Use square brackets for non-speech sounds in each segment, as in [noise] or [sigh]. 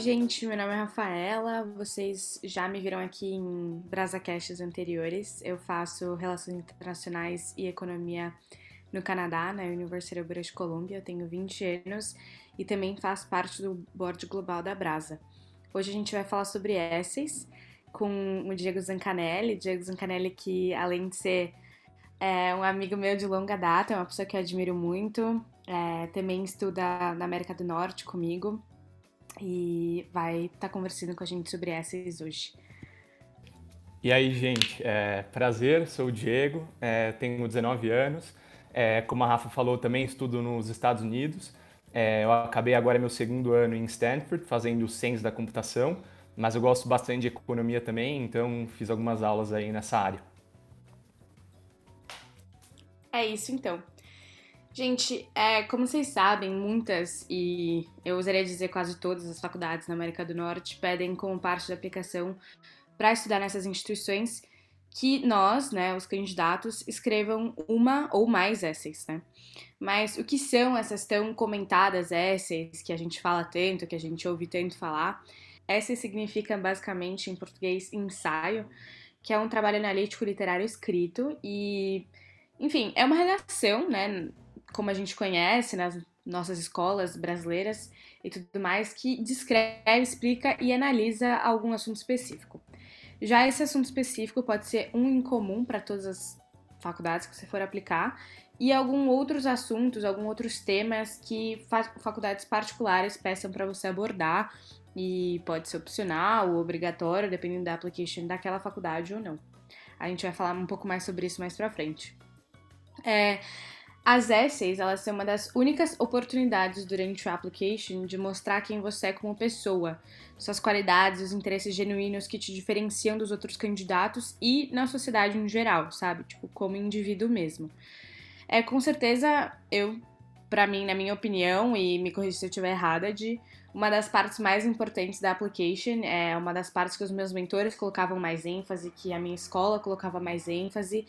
gente, meu nome é Rafaela. Vocês já me viram aqui em BrasaCasts anteriores. Eu faço Relações Internacionais e Economia no Canadá, na University of British Columbia. Eu tenho 20 anos e também faço parte do board global da Brasa. Hoje a gente vai falar sobre essays com o Diego Zancanelli. Diego Zancanelli que, além de ser é, um amigo meu de longa data, é uma pessoa que eu admiro muito. É, também estuda na América do Norte comigo e vai estar tá conversando com a gente sobre essas hoje. E aí, gente, é, prazer, sou o Diego, é, tenho 19 anos. É, como a Rafa falou, também estudo nos Estados Unidos. É, eu acabei agora meu segundo ano em Stanford, fazendo Ciência da Computação, mas eu gosto bastante de economia também, então fiz algumas aulas aí nessa área. É isso então. Gente, é, como vocês sabem, muitas, e eu usaria dizer quase todas as faculdades na América do Norte, pedem como parte da aplicação para estudar nessas instituições que nós, né, os candidatos, escrevam uma ou mais essays, né? Mas o que são essas tão comentadas essays que a gente fala tanto, que a gente ouve tanto falar? Essay significa basicamente em português ensaio, que é um trabalho analítico literário escrito e, enfim, é uma redação, né, como a gente conhece nas nossas escolas brasileiras e tudo mais, que descreve, explica e analisa algum assunto específico. Já esse assunto específico pode ser um em comum para todas as faculdades que você for aplicar e alguns outros assuntos, alguns outros temas que faculdades particulares peçam para você abordar e pode ser opcional ou obrigatório, dependendo da application daquela faculdade ou não. A gente vai falar um pouco mais sobre isso mais para frente. É, as essays, elas são uma das únicas oportunidades durante o application de mostrar quem você é como pessoa, suas qualidades, os interesses genuínos que te diferenciam dos outros candidatos e na sociedade em geral, sabe? Tipo, como indivíduo mesmo. É, com certeza, eu, para mim, na minha opinião, e me corrija se eu estiver errada, de uma das partes mais importantes da application, é uma das partes que os meus mentores colocavam mais ênfase, que a minha escola colocava mais ênfase,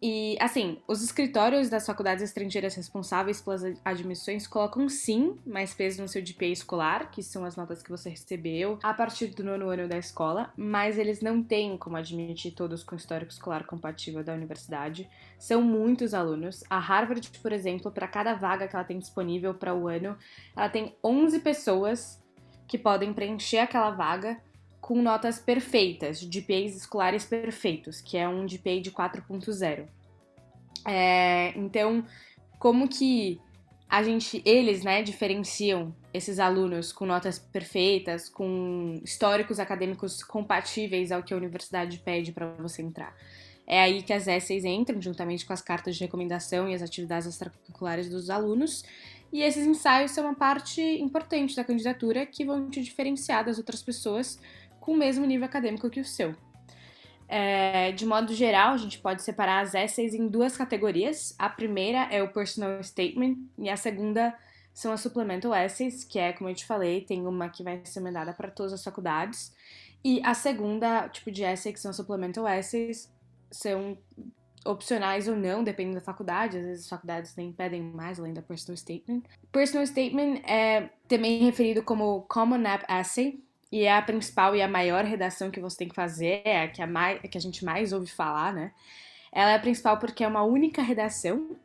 e, assim, os escritórios das faculdades estrangeiras responsáveis pelas admissões colocam sim mais peso no seu GPA escolar, que são as notas que você recebeu a partir do nono ano da escola, mas eles não têm como admitir todos com histórico escolar compatível da universidade. São muitos alunos. A Harvard, por exemplo, para cada vaga que ela tem disponível para o ano, ela tem 11 pessoas que podem preencher aquela vaga com notas perfeitas, GPAs escolares perfeitos, que é um GPA de 4.0. É, então, como que a gente, eles, né, diferenciam esses alunos com notas perfeitas, com históricos acadêmicos compatíveis ao que a universidade pede para você entrar? É aí que as essays entram, juntamente com as cartas de recomendação e as atividades extracurriculares dos alunos. E esses ensaios são uma parte importante da candidatura que vão te diferenciar das outras pessoas com o mesmo nível acadêmico que o seu. É, de modo geral, a gente pode separar as essays em duas categorias. A primeira é o personal statement e a segunda são as supplemental essays, que é, como eu te falei, tem uma que vai ser mandada para todas as faculdades. E a segunda tipo de essay, que são supplemental essays, são opcionais ou não, dependendo da faculdade. Às vezes as faculdades nem pedem mais além da personal statement. Personal statement é também referido como Common App Essay, e é a principal e a maior redação que você tem que fazer, é a que a, mais, a que a gente mais ouve falar, né? Ela é a principal porque é uma única redação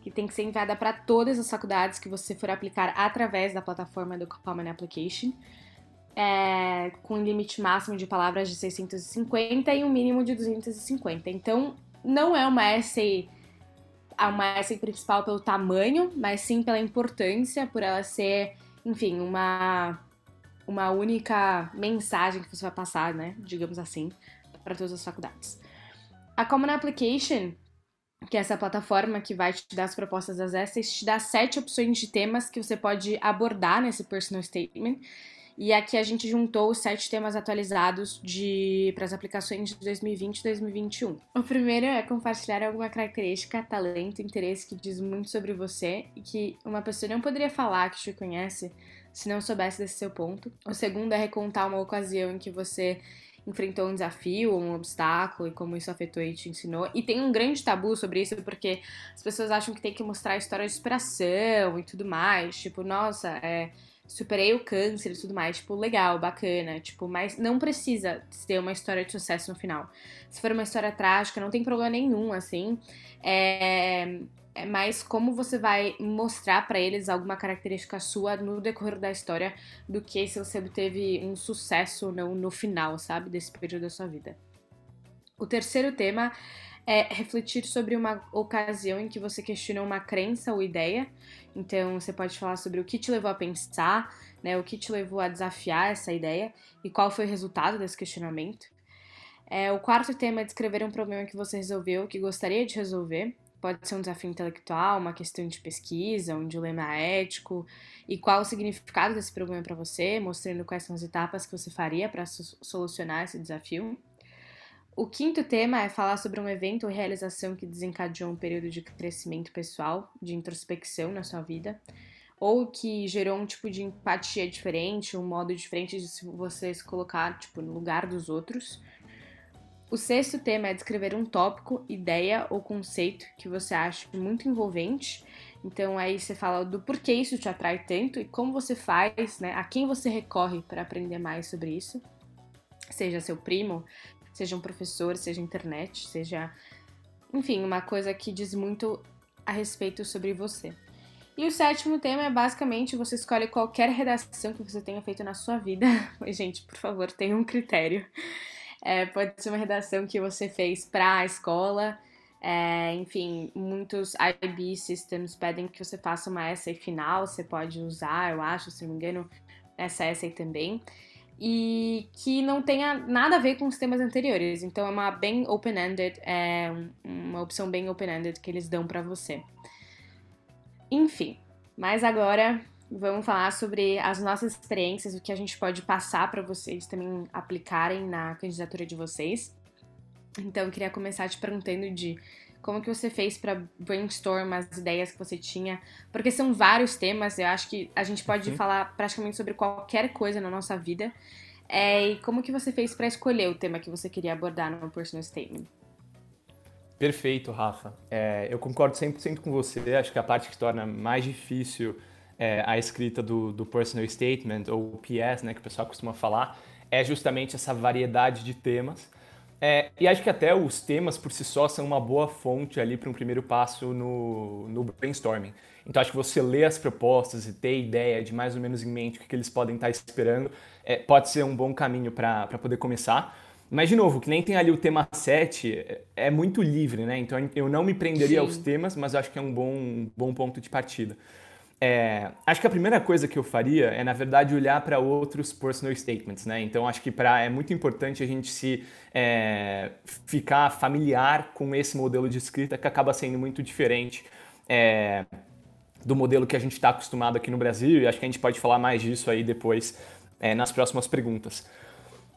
que tem que ser enviada para todas as faculdades que você for aplicar através da plataforma do Common Application, é, com um limite máximo de palavras de 650 e um mínimo de 250. Então, não é uma essay, uma essay principal pelo tamanho, mas sim pela importância, por ela ser, enfim, uma uma única mensagem que você vai passar, né, digamos assim, para todas as faculdades. A Common Application, que é essa plataforma que vai te dar as propostas das essays, te dá sete opções de temas que você pode abordar nesse personal statement. E aqui a gente juntou os sete temas atualizados de para as aplicações de 2020 e 2021. O primeiro é compartilhar alguma característica, talento, interesse que diz muito sobre você e que uma pessoa não poderia falar que te conhece se não soubesse desse seu ponto. O segundo é recontar uma ocasião em que você enfrentou um desafio ou um obstáculo e como isso afetou e te ensinou. E tem um grande tabu sobre isso porque as pessoas acham que tem que mostrar história de inspiração e tudo mais. Tipo, nossa, é, superei o câncer e tudo mais, tipo, legal, bacana, tipo, mas não precisa ter uma história de sucesso no final. Se for uma história trágica, não tem problema nenhum, assim. É, é mais como você vai mostrar para eles alguma característica sua no decorrer da história do que se você obteve um sucesso no, no final, sabe, desse período da sua vida. O terceiro tema é refletir sobre uma ocasião em que você questiona uma crença ou ideia. Então, você pode falar sobre o que te levou a pensar, né, o que te levou a desafiar essa ideia e qual foi o resultado desse questionamento. É, o quarto tema é descrever um problema que você resolveu, que gostaria de resolver. Pode ser um desafio intelectual, uma questão de pesquisa, um dilema ético, e qual o significado desse problema para você, mostrando quais são as etapas que você faria para solucionar esse desafio. O quinto tema é falar sobre um evento ou realização que desencadeou um período de crescimento pessoal, de introspecção na sua vida, ou que gerou um tipo de empatia diferente, um modo diferente de você se colocar tipo, no lugar dos outros. O sexto tema é descrever um tópico, ideia ou conceito que você acha muito envolvente. Então aí você fala do porquê isso te atrai tanto e como você faz, né? A quem você recorre para aprender mais sobre isso. Seja seu primo, seja um professor, seja internet, seja, enfim, uma coisa que diz muito a respeito sobre você. E o sétimo tema é basicamente você escolhe qualquer redação que você tenha feito na sua vida. [laughs] Mas, gente, por favor, tenha um critério. É, pode ser uma redação que você fez para a escola. É, enfim, muitos IB systems pedem que você faça uma essay final. Você pode usar, eu acho, se não me engano, essa essay também e que não tenha nada a ver com os temas anteriores. Então é uma bem open-ended, é uma opção bem open-ended que eles dão para você. Enfim, mas agora vamos falar sobre as nossas experiências, o que a gente pode passar para vocês também aplicarem na candidatura de vocês. Então eu queria começar te perguntando de como que você fez para brainstorm as ideias que você tinha? Porque são vários temas, eu acho que a gente pode uhum. falar praticamente sobre qualquer coisa na nossa vida. É, e como que você fez para escolher o tema que você queria abordar no personal statement? Perfeito, Rafa. É, eu concordo 100% com você. Acho que a parte que torna mais difícil é, a escrita do, do, personal statement, ou PS, né, que o pessoal costuma falar, é justamente essa variedade de temas. É, e acho que até os temas por si só são uma boa fonte ali para um primeiro passo no, no brainstorming. Então acho que você ler as propostas e ter ideia de mais ou menos em mente o que, eles podem estar esperando é, pode ser um bom caminho para poder começar. Mas, de novo, que nem tem ali o tema 7, é, é muito livre, né? Então eu não me prenderia Sim. aos temas, mas acho que é um bom, um bom ponto de partida. É, acho que a primeira coisa que eu faria é, na verdade, olhar para outros personal statements, né? Então, acho que pra, é muito importante a gente se é, ficar familiar com esse modelo de escrita que acaba sendo muito diferente é, do modelo que a gente está acostumado aqui no Brasil, e acho que a gente pode falar mais disso aí depois é, nas próximas perguntas.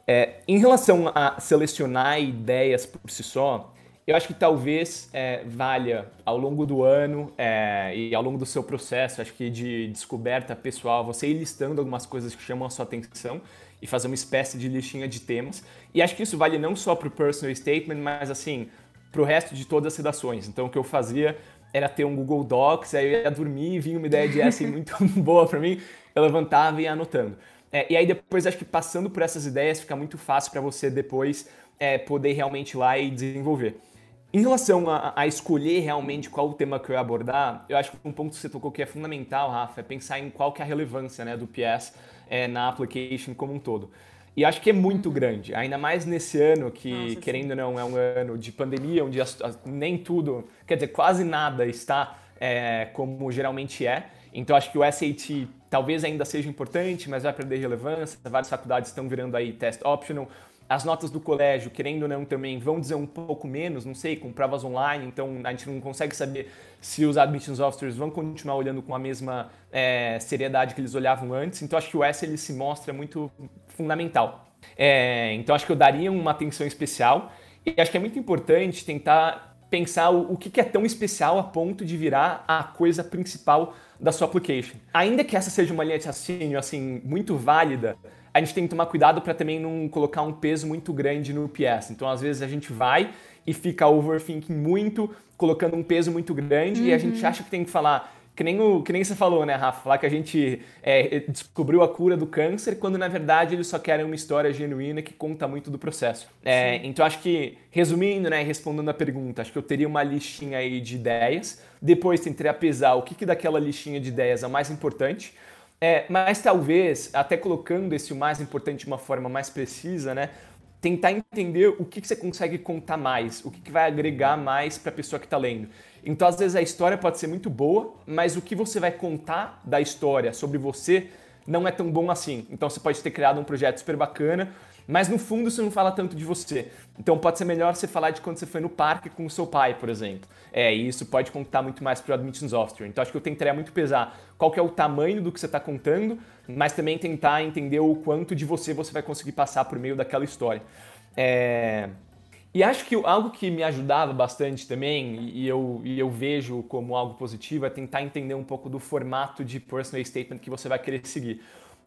É, em relação a selecionar ideias por si só, eu acho que talvez é, valha ao longo do ano é, e ao longo do seu processo, acho que de descoberta pessoal, você ir listando algumas coisas que chamam a sua atenção e fazer uma espécie de listinha de temas. E acho que isso vale não só para o personal statement, mas assim, para o resto de todas as redações. Então o que eu fazia era ter um Google Docs, aí eu ia dormir e vinha uma ideia de essay [laughs] muito [laughs] boa para mim, eu levantava e ia anotando. É, e aí depois acho que passando por essas ideias fica muito fácil para você depois é, poder realmente ir lá e desenvolver. Em relação a, a, escolher realmente qual o tema que eu ia abordar, eu acho que um ponto que você tocou que é fundamental, Rafa, é pensar em qual que é a relevância né, do PS é, na application como um todo. E acho que é muito grande, ainda mais nesse ano que, Nossa, querendo ou não, é um ano de pandemia, onde as, as, nem tudo, quer dizer, quase nada está é, como geralmente é. Então acho que o SAT talvez ainda seja importante, mas vai perder relevância. Várias faculdades estão virando aí test optional. As notas do colégio, querendo ou não, também vão dizer um pouco menos, não sei, com provas online, então a gente não consegue saber se os admissions officers vão continuar olhando com a mesma é, seriedade que eles olhavam antes. Então acho que o S ele se mostra muito fundamental. É, então acho que eu daria uma atenção especial e acho que é muito importante tentar pensar o, o que, que é tão especial a ponto de virar a coisa principal da sua application. Ainda que essa seja uma linha de raciocínio assim muito válida, a gente tem que tomar cuidado para também não colocar um peso muito grande no PS. Então, às vezes, a gente vai e fica overthinking muito, colocando um peso muito grande, uhum. e a gente uhum. acha que tem que falar que nem, o, que nem você falou, né, Rafa? Falar que a gente é, descobriu a cura do câncer, quando na verdade eles só querem uma história genuína que conta muito do processo. É, então acho que, resumindo, né, respondendo a pergunta, acho que eu teria uma listinha aí de ideias, depois tentaria pesar o que, que daquela listinha de ideias é o mais importante, é, mas talvez, até colocando esse o mais importante de uma forma mais precisa, né? Tentar entender o que, que você consegue contar mais, o que, que vai agregar mais para a pessoa que está lendo. Então, às vezes, a história pode ser muito boa, mas o que você vai contar da história sobre você não é tão bom assim. Então, você pode ter criado um projeto super bacana, mas no fundo isso não fala tanto de você. Então pode ser melhor você falar de quando você foi no parque com o seu pai, por exemplo. É, e isso pode contar muito mais para o Admissions Officer. Então acho que eu tentaria muito pesar qual que é o tamanho do que você está contando, mas também tentar entender o quanto de você você vai conseguir passar por meio daquela história. É... E acho que algo que me ajudava bastante também, e eu, e eu vejo como algo positivo, é tentar entender um pouco do formato de personal statement que você vai querer seguir.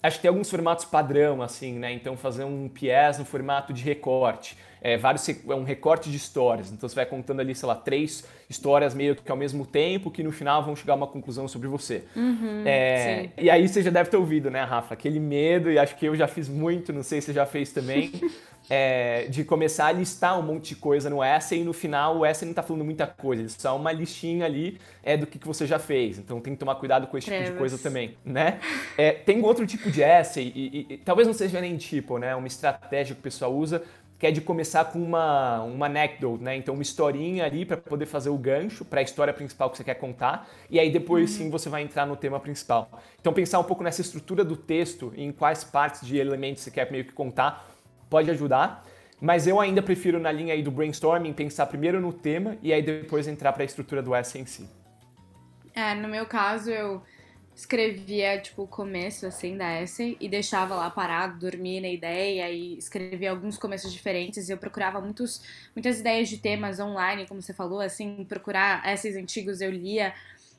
Acho que tem alguns formatos padrão, assim, né? Então, fazer um PS no formato de recorte. É, vários, é um recorte de histórias. Então, você vai contando ali, sei lá, três histórias meio que ao mesmo tempo, que no final vão chegar a uma conclusão sobre você. Uhum, é, e aí você já deve ter ouvido, né, Rafa? Aquele medo, e acho que eu já fiz muito, não sei se você já fez também. [laughs] é, de começar a listar um monte de coisa no essay e no final o essay não está falando muita coisa, ele só uma listinha ali é do que, que você já fez. Então tem que tomar cuidado com esse tipo de coisa também, né? É, tem outro tipo de essay, e, e, e, talvez não seja nem tipo, né? Uma estratégia que o pessoal usa, que é de começar com uma, uma anecdote, né? Então uma historinha ali para poder fazer o gancho para a história principal que você quer contar, e aí depois uhum. sim você vai entrar no tema principal. Então pensar um pouco nessa estrutura do texto, em quais partes de elementos você quer meio que contar, pode ajudar. Mas eu ainda prefiro na linha aí do brainstorming pensar primeiro no tema e aí depois entrar para a estrutura do essay em si. É, no meu caso eu escrevia tipo o começo assim da essay e deixava lá parado, dormia na ideia e escrevia alguns começos diferentes. Eu procurava muitos, muitas ideias de temas online, como você falou, assim, procurar essays antigos eu lia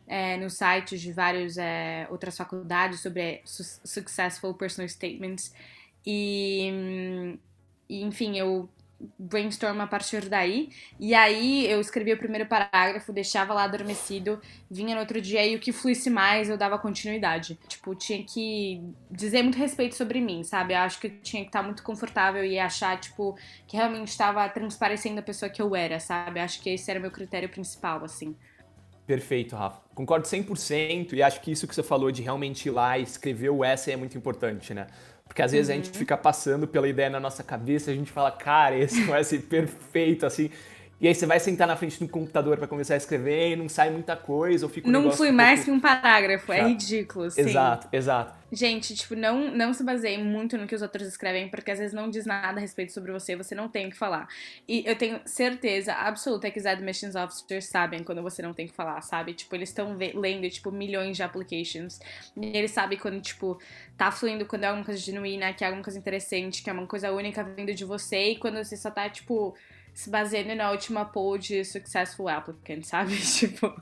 é, nos sites de várias é, outras faculdades sobre successful personal statements e, enfim, eu brainstorm a partir daí. E aí eu escrevia o primeiro parágrafo, deixava lá adormecido, vinha no outro dia e o que fluísse mais eu dava continuidade. Tipo, tinha que dizer muito respeito sobre mim, sabe? Eu acho que tinha que estar muito confortável e achar, tipo, que realmente estava transparecendo a pessoa que eu era, sabe? Eu acho que esse era o meu critério principal, assim. Perfeito, Rafa. Concordo 100% e acho que isso que você falou de realmente ir lá e escrever o essay é muito importante, né? Porque às vezes uhum. a gente uhum. fica passando pela ideia na nossa cabeça, a gente fala, cara, esse vai ser [laughs] perfeito, assim. E aí você vai sentar na frente do computador para começar a escrever e não sai muita coisa, ou fica um Não fui mais pouco... que um parágrafo, é ridículo, sim. Exato, exato. Gente, tipo, não, não se baseie muito no que os outros escrevem, porque às vezes não diz nada a respeito sobre você, você não tem o que falar. E eu tenho certeza absoluta que os admissions officers sabem quando você não tem que falar, sabe? Tipo, eles estão lendo, tipo, milhões de applications. E eles sabem quando, tipo, tá fluindo, quando é alguma coisa genuína, que é alguma coisa interessante, que é uma coisa única vindo de você, e quando você só tá, tipo se baseando na última poll de Successful Applicant, sabe? [laughs] tipo,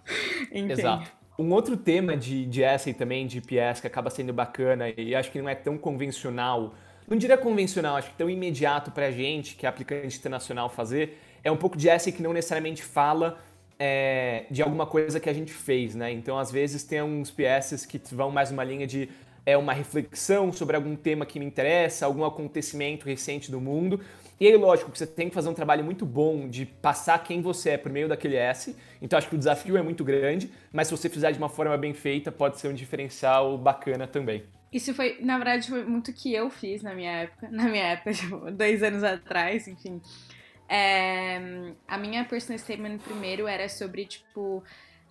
entende? Exato. Um outro tema de, de essay também, de PS, que acaba sendo bacana e acho que não é tão convencional, não diria convencional, acho que tão imediato pra gente, que é aplicante internacional, fazer, é um pouco de essay que não necessariamente fala é, de alguma coisa que a gente fez, né? Então, às vezes, tem uns PSs que vão mais uma linha de é uma reflexão sobre algum tema que me interessa, algum acontecimento recente do mundo, e aí, lógico, que você tem que fazer um trabalho muito bom de passar quem você é por meio daquele S. Então, acho que o desafio é muito grande, mas se você fizer de uma forma bem feita, pode ser um diferencial bacana também. Isso foi, na verdade, foi muito que eu fiz na minha época. [laughs] Na minha época, tipo, dois anos atrás, enfim. É, a minha personal statement primeiro era sobre, tipo,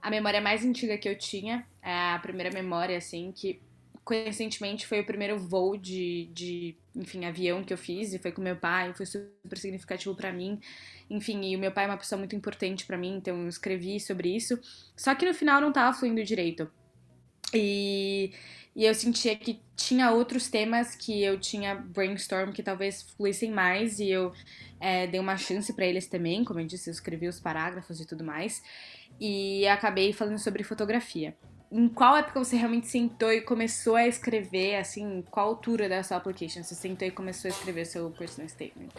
a memória mais antiga que eu tinha. É a primeira memória, assim, que coincidentemente foi o primeiro voo de, de, enfim, avião que eu fiz e foi com meu pai, foi super significativo para mim. Enfim, e o meu pai é uma pessoa muito importante para mim, então eu escrevi sobre isso. Só que no final não tava fluindo direito. E, e eu sentia que tinha outros temas que eu tinha brainstorm que talvez fluíssem mais e eu é, dei uma chance para eles também, como eu disse, eu escrevi os parágrafos e tudo mais. E acabei falando sobre fotografia em qual época você realmente sentou e começou a escrever, assim, qual altura da sua application você sentou e começou a escrever seu personal statement?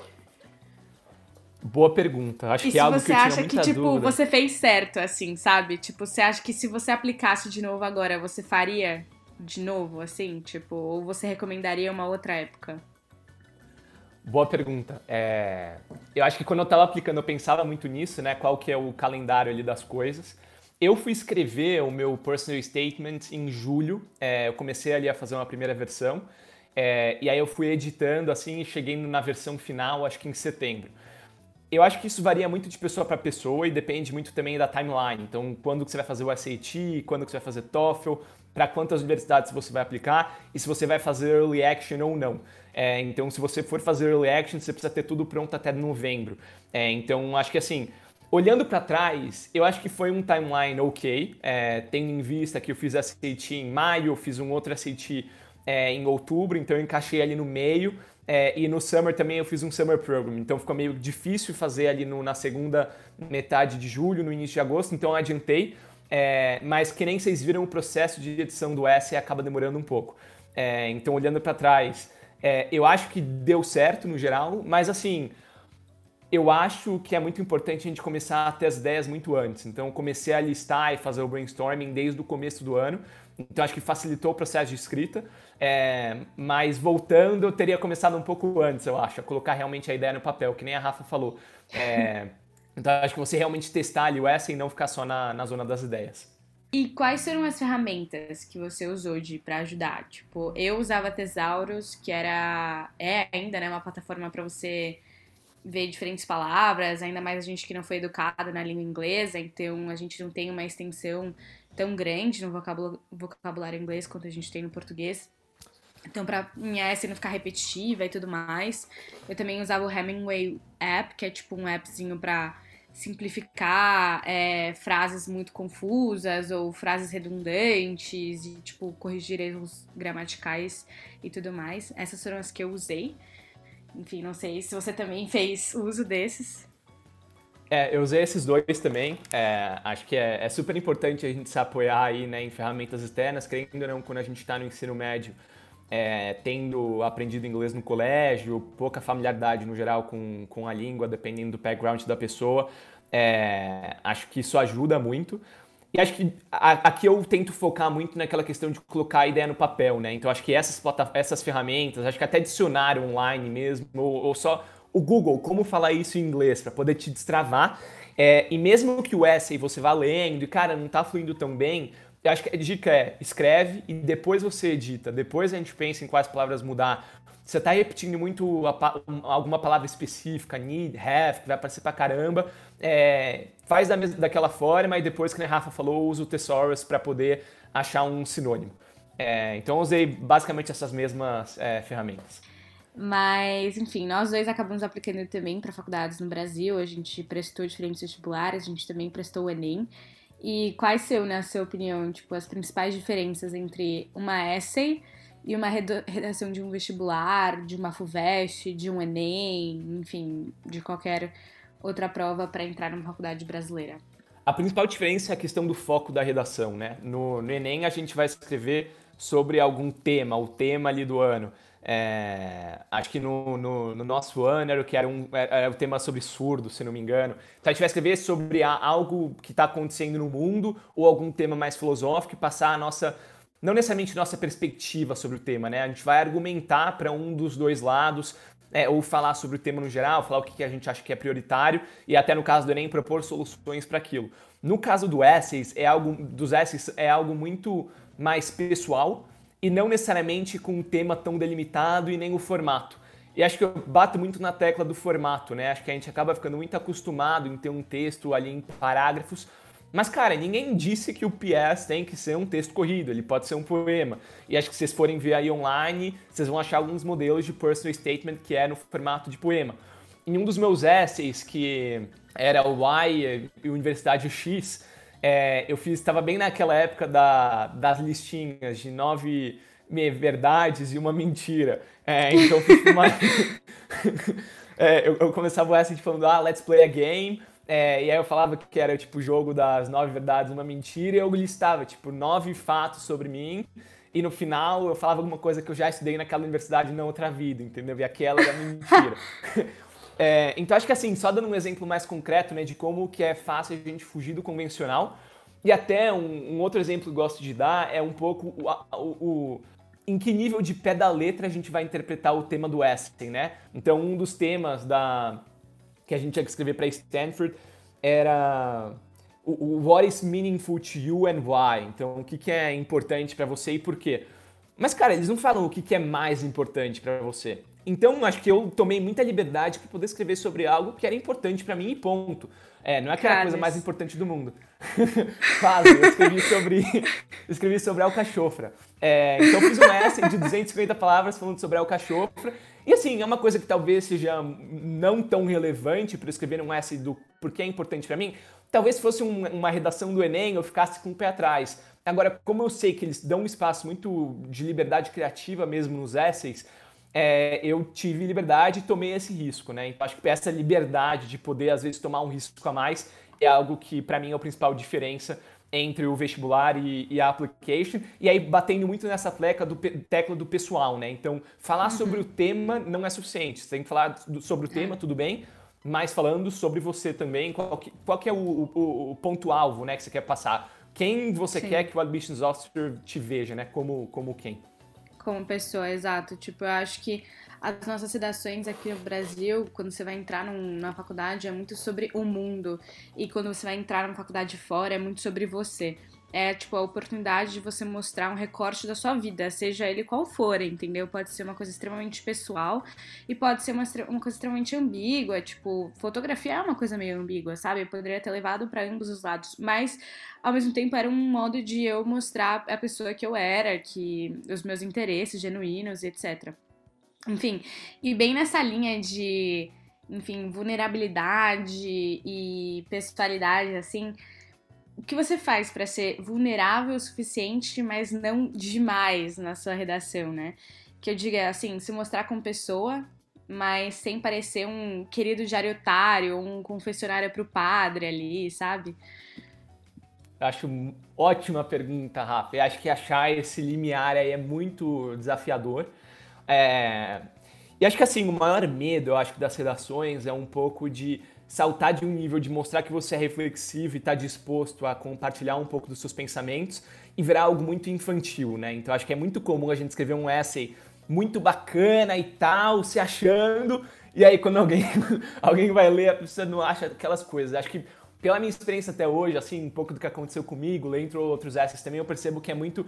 Boa pergunta. Acho e que é algo que eu tinha você acha que, tipo, dúvida. você fez certo, assim, sabe? Tipo, você acha que se você aplicasse de novo agora, você faria de novo, assim? Tipo, ou você recomendaria uma outra época? Boa pergunta. É... Eu acho que quando eu estava aplicando, eu pensava muito nisso, né? Qual que é o calendário ali das coisas. Eu fui escrever o meu personal statement em julho. É, eu comecei ali a fazer uma primeira versão. É, e aí eu fui editando assim e cheguei na versão final, acho que em setembro. Eu acho que isso varia muito de pessoa para pessoa e depende muito também da timeline. Então, quando que você vai fazer o SAT, quando que você vai fazer TOEFL, para quantas universidades você vai aplicar e se você vai fazer early action ou não. É, então, se você for fazer early action, você precisa ter tudo pronto até novembro. É, então, acho que assim, olhando para trás, eu acho que foi um timeline ok, é, tendo em vista que eu fiz SAT em maio, fiz um outro SAT é, em outubro, então eu encaixei ali no meio. É, e no Summer também eu fiz um Summer Program, então ficou meio difícil fazer ali no, na segunda metade de julho, no início de agosto, então eu adiantei. É, mas que nem vocês viram, o processo de edição do S acaba demorando um pouco. É, então, olhando para trás, é, eu acho que deu certo no geral, mas assim, eu acho que é muito importante a gente começar a ter as ideias muito antes. Então, comecei a listar e fazer o brainstorming desde o começo do ano. Então, acho que facilitou o processo de escrita. É, mas voltando, eu teria começado um pouco antes, eu acho, a colocar realmente a ideia no papel, que nem a Rafa falou. É, [laughs] então acho que você realmente testar ali o essa e não ficar só na, na zona das ideias. E quais foram as ferramentas que você usou de para ajudar? Tipo, eu usava Tesauros, que era é ainda, né, uma plataforma para você ver diferentes palavras, ainda mais a gente que não foi educada na língua inglesa, então a gente não tem uma extensão tão grande no vocabulário, inglês quanto a gente tem no português. Então, pra minha essa não ficar repetitiva e tudo mais, eu também usava o Hemingway App, que é tipo um appzinho pra simplificar é, frases muito confusas ou frases redundantes e, tipo, corrigir erros gramaticais e tudo mais. Essas foram as que eu usei. Enfim, não sei se você também fez uso desses. É, eu usei esses dois também. É, acho que é, é, super importante a gente se apoiar aí né, em ferramentas externas, querendo ou não, quando a gente está no ensino médio, é, tendo aprendido inglês no colégio, pouca familiaridade no geral com, com a língua, dependendo do background da pessoa. É, acho que isso ajuda muito. E acho que aqui eu tento focar muito naquela questão de colocar a ideia no papel, né? Então acho que essas, essas ferramentas, acho que até dicionário online mesmo, ou, ou só o Google, como falar isso em inglês, para poder te destravar. É, e mesmo que o essay você vá lendo e, cara, não tá fluindo tão bem, eu acho que a dica é escreve e depois você edita. Depois a gente pensa em quais palavras mudar. Você está repetindo muito a, alguma palavra específica, need, have, que vai aparecer pra caramba. É, faz da, daquela forma e depois, que a Rafa falou, usa o Thesaurus para poder achar um sinônimo. É, então eu usei basicamente essas mesmas é, ferramentas. Mas, enfim, nós dois acabamos aplicando também para faculdades no Brasil. A gente prestou diferentes vestibulares, a gente também prestou o Enem. E quais são, na sua opinião, tipo, as principais diferenças entre uma essay e uma redação de um vestibular, de uma FUVEST, de um Enem, enfim, de qualquer outra prova para entrar numa faculdade brasileira? A principal diferença é a questão do foco da redação, né? No, no Enem a gente vai escrever sobre algum tema, o tema ali do ano. É, acho que no, no, no, nosso ano era o que era, um, era o tema sobre surdo, se não me engano. Então a gente vai escrever sobre algo que está acontecendo no mundo ou algum tema mais filosófico e passar a nossa, não necessariamente nossa perspectiva sobre o tema, né? A gente vai argumentar para um dos dois lados, é, ou falar sobre o tema no geral, falar o que a gente acha que é prioritário e até no caso do Enem propor soluções para aquilo. No caso do essays, é algo dos essays é algo muito mais pessoal e não necessariamente com um tema tão delimitado e nem o formato. E acho que eu bato muito na tecla do formato, né? Acho que a gente acaba ficando muito acostumado em ter um texto ali em parágrafos. Mas, cara, ninguém disse que o PS tem que ser um texto corrido, ele pode ser um poema. E acho que se vocês forem ver aí online, vocês vão achar alguns modelos de personal statement que é no formato de poema. Em um dos meus essays, que era o Y e Universidade X, é, eu fiz, estava bem naquela época da, das listinhas de nove verdades e uma mentira. É, então fiz uma. [laughs] é, eu, eu, começava o essay falando, ah, let's play a game. É, e aí eu falava que era tipo o jogo das nove verdades uma mentira, e eu listava tipo nove fatos sobre mim. E no final eu falava alguma coisa que eu já estudei naquela universidade na outra vida, entendeu? E aquela era mentira. [laughs] É, então acho que assim, só dando um exemplo mais concreto, né, de como que é fácil a gente fugir do convencional, e até um, um outro exemplo que eu gosto de dar é um pouco o, o, o, em que nível de pé da letra a gente vai interpretar o tema do essay, né? Então um dos temas da que a gente tinha que escrever para Stanford era o, o What is meaningful to you and why? Então o que, que é importante para você e por quê? Mas cara, eles não falam o que, que é mais importante para você. Então, acho que eu tomei muita liberdade para poder escrever sobre algo que era importante para mim e ponto. É, não é aquela coisa mais importante do mundo. [laughs] Quase, eu escrevi sobre, [laughs] escrevi sobre alcachofra. É, então, fiz um essay de 250 palavras falando sobre alcachofra. E assim, é uma coisa que talvez seja não tão relevante para escrever um essay do porquê é importante para mim. Talvez fosse um, uma redação do Enem, eu ficasse com o pé atrás. Agora, como eu sei que eles dão um espaço muito de liberdade criativa mesmo nos essays, é, eu tive liberdade e tomei esse risco, né? Então acho que essa liberdade de poder às vezes tomar um risco a mais é algo que para mim é a principal diferença entre o vestibular e, e, a application, e aí batendo muito nessa tecla do, tecla do pessoal, né? Então, falar uhum. sobre o tema não é suficiente. Você tem que falar do, sobre o é. tema, tudo bem, mas falando sobre você também, qual que, qual que é o, o, o ponto-alvo né, que você quer passar. Quem você Sim. quer que o Admissions Officer te veja, né? Como, como quem como pessoa, exato. Tipo, eu acho que as nossas redações aqui no Brasil, quando você vai entrar num, na faculdade, é muito sobre o mundo. E quando você vai entrar numa faculdade fora, é muito sobre você é tipo a oportunidade de você mostrar um recorte da sua vida, seja ele qual for, entendeu? Pode ser uma coisa extremamente pessoal e pode ser uma, uma coisa extremamente ambígua, tipo, fotografia é uma coisa meio ambígua, sabe? Eu poderia ter levado para ambos os lados, mas ao mesmo tempo era um modo de eu mostrar a pessoa que eu era, que os meus interesses genuínos, etc. Enfim, e bem nessa linha de, enfim, vulnerabilidade e pessoalidade assim, o que você faz para ser vulnerável o suficiente, mas não demais na sua redação, né? Que eu diga assim, se mostrar como pessoa, mas sem parecer um querido diário otário, um confessionário pro padre ali, sabe? Acho ótima pergunta, Rafa. Eu acho que achar esse limiar aí é muito desafiador. É... E acho que assim, o maior medo, eu acho, das redações é um pouco de saltar de um nível de mostrar que você é reflexivo e está disposto a compartilhar um pouco dos seus pensamentos e virar algo muito infantil, né? Então acho que é muito comum a gente escrever um essay muito bacana e tal, se achando, e aí quando alguém, [laughs] alguém vai ler, a pessoa não acha aquelas coisas. Acho que pela minha experiência até hoje, assim, um pouco do que aconteceu comigo, lendo outros essays também, eu percebo que é muito,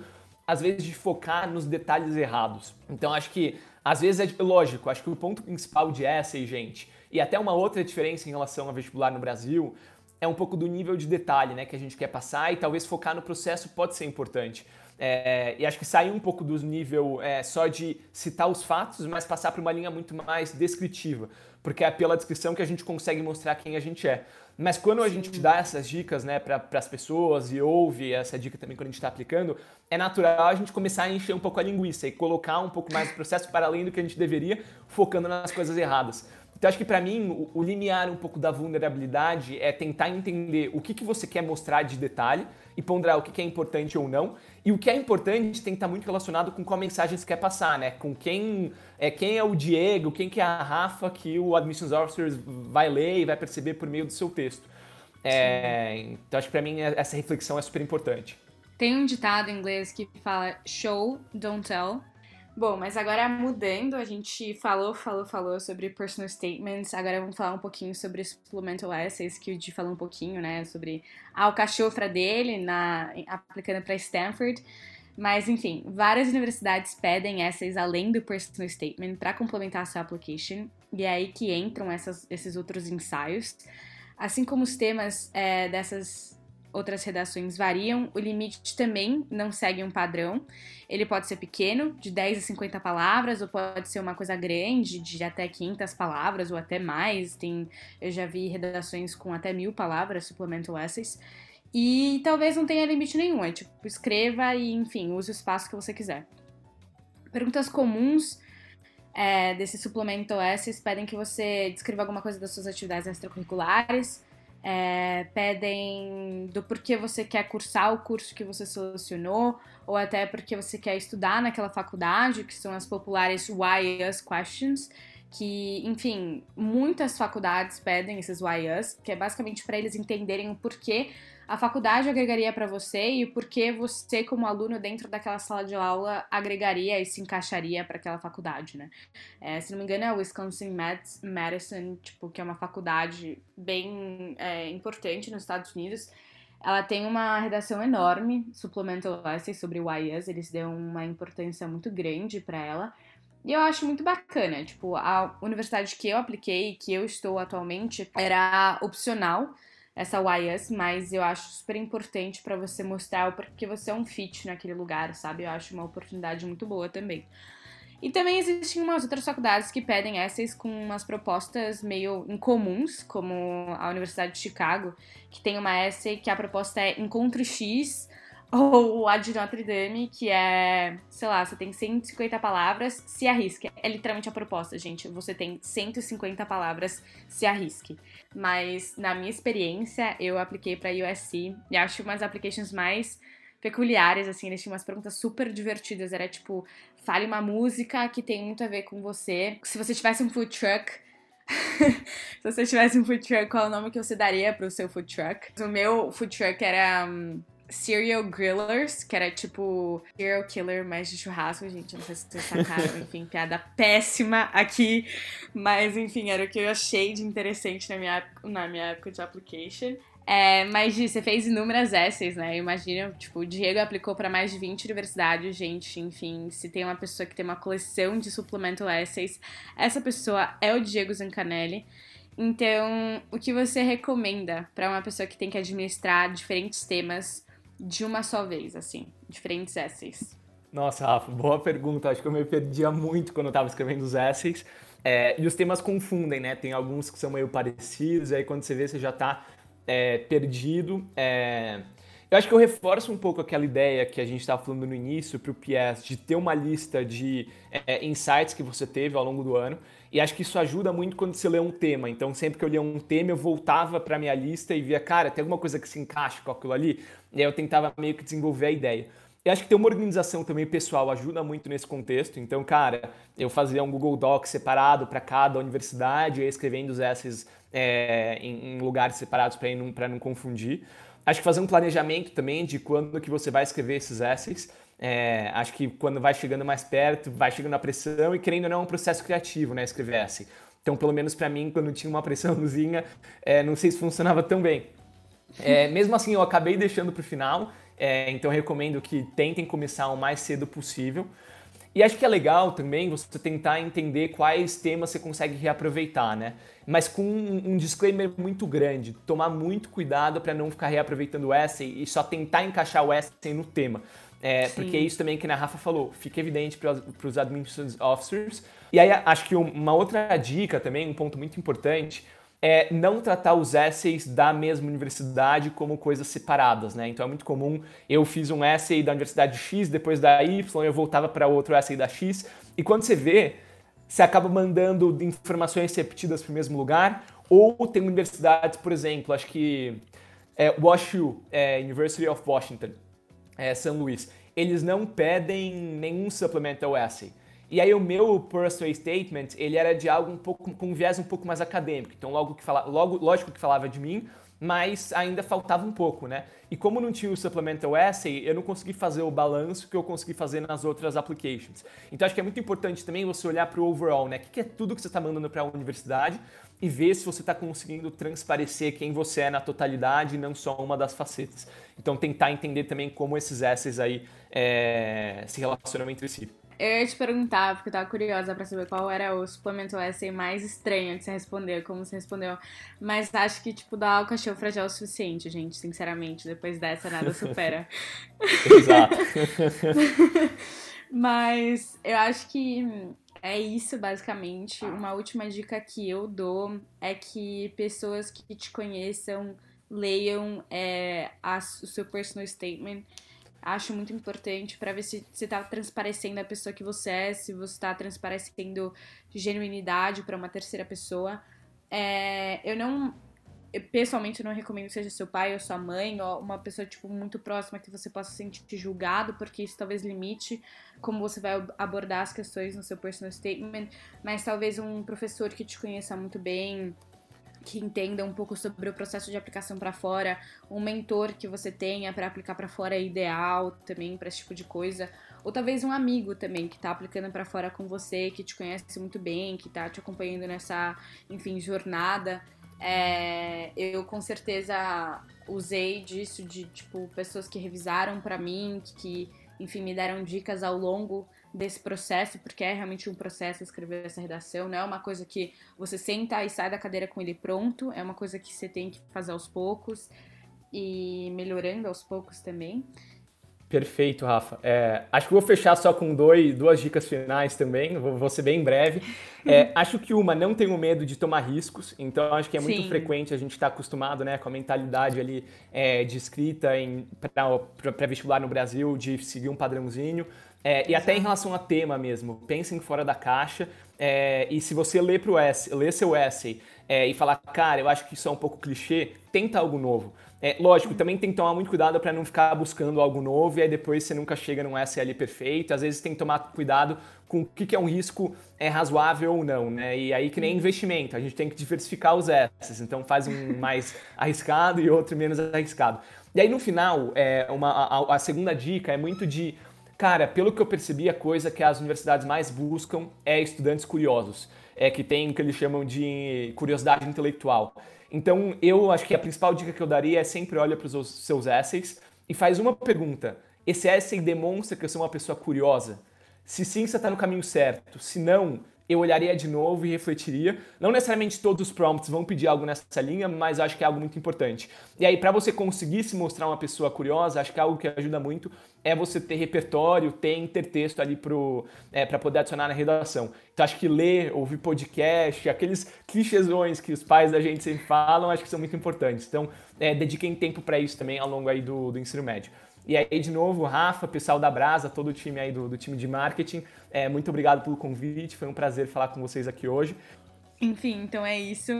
às vezes, de focar nos detalhes errados. Então acho que, às vezes, é lógico, acho que o ponto principal de essay, gente, e até uma outra diferença em relação ao vestibular no Brasil é um pouco do nível de detalhe né, que a gente quer passar e talvez focar no processo pode ser importante. É, e acho que sair um pouco do nível é, só de citar os fatos, mas passar para uma linha muito mais descritiva, porque é pela descrição que a gente consegue mostrar quem a gente é. Mas quando a Sim. gente dá essas dicas né, para as pessoas e ouve essa dica também quando a gente está aplicando, é natural a gente começar a encher um pouco a linguiça e colocar um pouco mais do processo para além do que a gente deveria, focando nas coisas erradas. Então acho que para mim o, o, limiar um pouco da vulnerabilidade é tentar entender o que, que você quer mostrar de detalhe e ponderar o que, que é importante ou não. E o que é importante tem que estar muito relacionado com qual mensagem você quer passar, né? Com quem é, quem é o Diego, quem que é a Rafa que o Admissions Officer vai ler e vai perceber por meio do seu texto. É, então acho que para mim essa reflexão é super importante. Tem um ditado em inglês que fala show, don't tell. Bom, mas agora mudando, a gente falou, falou, falou sobre personal statements, agora vamos falar um pouquinho sobre supplemental essays, que o Di falou um pouquinho, né, sobre a alcachofra dele, na, aplicando para Stanford. Mas, enfim, várias universidades pedem essays além do personal statement para complementar a sua application, e é aí que entram essas, esses outros ensaios. Assim como os temas é, dessas outras redações variam, o limite também não segue um padrão. Ele pode ser pequeno, de 10 a 50 palavras, ou pode ser uma coisa grande, de até 500 palavras, ou até mais. Tem, eu já vi redações com até mil palavras, supplemental essays. E talvez não tenha limite nenhum, é tipo, escreva e, enfim, use o espaço que você quiser. Perguntas comuns é, desse supplemental essays pedem que você descreva alguma coisa das suas atividades extracurriculares, é, pedem do porquê você quer cursar o curso que você selecionou, ou até porque você quer estudar naquela faculdade, que são as populares Why Us Questions, que, enfim, muitas faculdades pedem esses YUs, que é basicamente para eles entenderem o porquê a faculdade agregaria para você e o porquê você, como aluno dentro daquela sala de aula, agregaria e se encaixaria para aquela faculdade, né? É, se não me engano, é o Wisconsin Madison, tipo, que é uma faculdade bem é, importante nos Estados Unidos. Ela tem uma redação enorme, Supplemental Essays, sobre o YUs, eles dão uma importância muito grande para ela. E eu acho muito bacana, tipo, a universidade que eu apliquei, que eu estou atualmente, era opcional, essa YS, mas eu acho super importante para você mostrar o porquê você é um fit naquele lugar, sabe? Eu acho uma oportunidade muito boa também. E também existem umas outras faculdades que pedem essays com umas propostas meio incomuns, como a Universidade de Chicago, que tem uma essay que a proposta é Encontro X, [laughs] ou Notre Dame, que é, sei lá, você tem 150 palavras, se arrisque. É literalmente a proposta, gente. Você tem 150 palavras, se arrisque. Mas na minha experiência, eu apliquei para USC e acho umas applications mais peculiares, assim, eles tinham umas perguntas super divertidas. Era tipo, fale uma música que tem muito a ver com você. Se você tivesse um food truck, [laughs] se você tivesse um food truck, qual é o nome que você daria pro seu food truck? O meu food truck era. Um, Serial Grillers, que era tipo serial killer mais de churrasco, gente. Não sei se vocês sacaram, [laughs] enfim, piada péssima aqui. Mas enfim, era o que eu achei de interessante na minha, na minha época de application. É, mas Gi, você fez inúmeras essays, né? Imagina, tipo, o Diego aplicou para mais de 20 universidades, gente. Enfim, se tem uma pessoa que tem uma coleção de supplemental essays, essa pessoa é o Diego Zancanelli. Então, o que você recomenda para uma pessoa que tem que administrar diferentes temas de uma só vez, assim, diferentes essays? Nossa, Rafa, boa pergunta. Acho que eu me perdia muito quando eu estava escrevendo os essays. É, e os temas confundem, né? Tem alguns que são meio parecidos, aí quando você vê, você já está é, perdido. É... Eu acho que eu reforço um pouco aquela ideia que a gente estava falando no início para o PS, de ter uma lista de é, insights que você teve ao longo do ano. E acho que isso ajuda muito quando você lê um tema. Então, sempre que eu lia um tema, eu voltava para minha lista e via, cara, tem alguma coisa que se encaixa com aquilo ali? E aí eu tentava meio que desenvolver a ideia. E acho que ter uma organização também pessoal ajuda muito nesse contexto. Então, cara, eu fazia um Google Docs separado para cada universidade, escrevendo os essays é, em, em, lugares separados para não, não confundir. Acho que fazer um planejamento também de quando que você vai escrever esses essays. É, acho que quando vai chegando mais perto, vai chegando a pressão e querendo ou não é um processo criativo, né, escrever essay. Então, pelo menos para mim, quando tinha uma pressãozinha, é, não sei se funcionava tão bem. É, mesmo assim, eu acabei deixando para o final, é, então recomendo que tentem começar o mais cedo possível. E acho que é legal também você tentar entender quais temas você consegue reaproveitar, né? Mas com um, disclaimer muito grande, tomar muito cuidado para não ficar reaproveitando o essay e só tentar encaixar o essay no tema. É, porque é isso também que a Rafa falou, fica evidente para os administrative officers. E aí acho que uma outra dica também, um ponto muito importante, é não tratar os essays da mesma universidade como coisas separadas, né? Então é muito comum, eu fiz um essay da universidade X, depois da Y, eu voltava para outro essay da X, e quando você vê, você acaba mandando informações repetidas para o mesmo lugar, ou tem universidades, por exemplo, acho que é, WashU, é, University of Washington, é, São Luís, eles não pedem nenhum supplemental essay. E aí o meu personal statement, ele era de algo um pouco com um viés um pouco mais acadêmico. Então logo que fala, logo, lógico que falava de mim, mas ainda faltava um pouco, né? E como não tinha o supplemental essay, eu não consegui fazer o balanço que eu consegui fazer nas outras applications. Então acho que é muito importante também você olhar para o overall, né? O que é tudo que você está mandando para a universidade e ver se você está conseguindo transparecer quem você é na totalidade e não só uma das facetas. Então tentar entender também como esses essays aí é, se relacionam entre si. Eu ia te perguntar, porque eu tava curiosa pra saber qual era o suplemento essay mais estranho que você respondeu, como você respondeu. Mas acho que, tipo, dar o cachorro fragil é o suficiente, gente, sinceramente. Depois dessa, nada supera. [laughs] Exato. [laughs] Mas eu acho que é isso, basicamente. Uma última dica que eu dou é que pessoas que te conheçam leiam é, a, o seu personal statement acho muito importante para ver se você está transparecendo a pessoa que você é, se você está transparecendo genuinidade para uma terceira pessoa. É, eu não pessoalmente eu não recomendo que seja seu pai ou sua mãe, ou uma pessoa, tipo, muito próxima que você possa se sentir julgado, porque isso talvez limite como você vai abordar as questões no seu personal statement, mas talvez um professor que te conheça muito bem, que entenda um pouco sobre o processo de aplicação para fora, um mentor que você tenha para aplicar para fora é ideal também para esse tipo de coisa, ou talvez um amigo também que está aplicando para fora com você, que te conhece muito bem, que está te acompanhando nessa, enfim, jornada. É, eu com certeza usei disso de tipo pessoas que revisaram para mim, que enfim me deram dicas ao longo desse processo, porque é realmente um processo escrever essa redação, não é uma coisa que você senta e sai da cadeira com ele pronto, é uma coisa que você tem que fazer aos poucos e melhorando aos poucos também. Perfeito, Rafa. É, acho que vou fechar só com dois, duas dicas finais também, vou, vou ser bem breve. [laughs] É, acho que uma, não tenho medo de tomar riscos, então acho que é muito Sim. frequente a gente estar tá acostumado né, com a mentalidade ali é, de escrita para vestibular no Brasil, de seguir um padrãozinho. É, e até em relação a tema mesmo, pensem fora da caixa. É, e se você lê, pro essay, lê seu essay é, e falar, cara, eu acho que isso é um pouco clichê, tenta algo novo. É, lógico, também tem que tomar muito cuidado para não ficar buscando algo novo e aí depois você nunca chega num SL perfeito. Às vezes tem que tomar cuidado com o que, que é um risco é razoável ou não, né? E aí que nem investimento, a gente tem que diversificar os assets, então faz um [laughs] mais arriscado e outro menos arriscado. E aí no final, é, uma, a, a segunda dica é muito de Cara, pelo que eu percebi, a coisa que as universidades mais buscam é estudantes curiosos, é que tem o que eles chamam de curiosidade intelectual. Então, eu acho que a principal dica que eu daria é sempre olha para os seus essays e faz uma pergunta. Esse essay demonstra que eu sou uma pessoa curiosa? Se sim, você está no caminho certo. Se não, eu olharia de novo e refletiria. Não necessariamente todos os prompts vão pedir algo nessa linha, mas acho que é algo muito importante. E aí, para você conseguir se mostrar uma pessoa curiosa, acho que algo que ajuda muito é você ter repertório, ter intertexto ali para é, poder adicionar na redação. Então, acho que ler, ouvir podcast, aqueles clichêsões que os pais da gente sempre falam, acho que são muito importantes. Então, é, dediquem tempo para isso também ao longo aí do, do ensino médio. E aí, de novo, Rafa, pessoal da Brasa, todo o time aí do, do time de marketing, é, muito obrigado pelo convite, foi um prazer falar com vocês aqui hoje. Enfim, então é isso.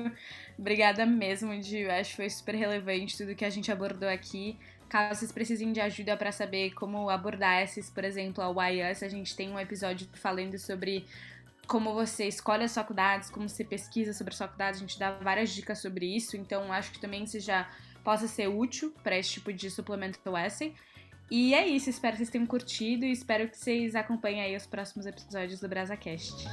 Obrigada mesmo, de acho que foi super relevante tudo que a gente abordou aqui. Caso vocês precisem de ajuda para saber como abordar esses, por exemplo, a YUS, a gente tem um episódio falando sobre como você escolhe as faculdades, como você pesquisa sobre as faculdades, a gente dá várias dicas sobre isso, então acho que também seja possa ser útil para esse tipo de suplemental essay. E é isso, espero que vocês tenham curtido e espero que vocês acompanhem aí os próximos episódios do BrasaCast.